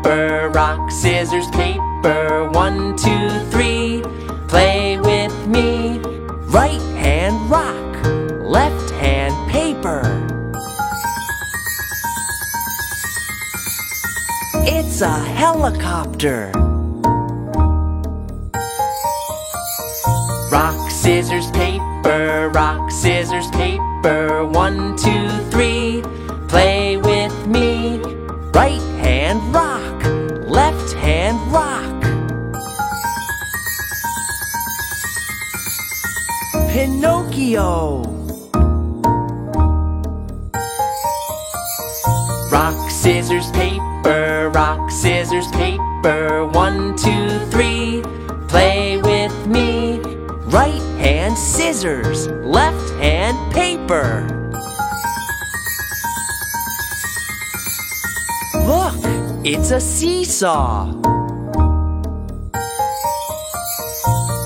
paper, rock, scissors, paper. One, two, three. Play with me. Right hand rock, left hand paper. It's a helicopter. Rock, scissors, paper, rock, scissors, paper. One, two, Pinocchio. Rock, scissors, paper, rock, scissors, paper. One, two, three. Play with me. Right hand scissors, left hand paper. Look, it's a seesaw.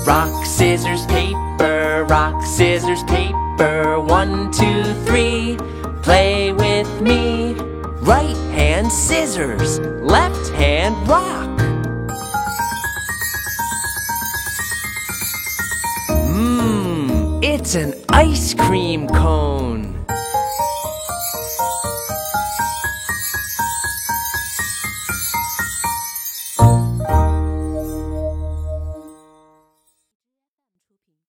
Rock, scissors, paper, rock, scissors, paper. One, two, three. Play with me. Right hand scissors, left hand rock. Mmm, it's an ice cream cone.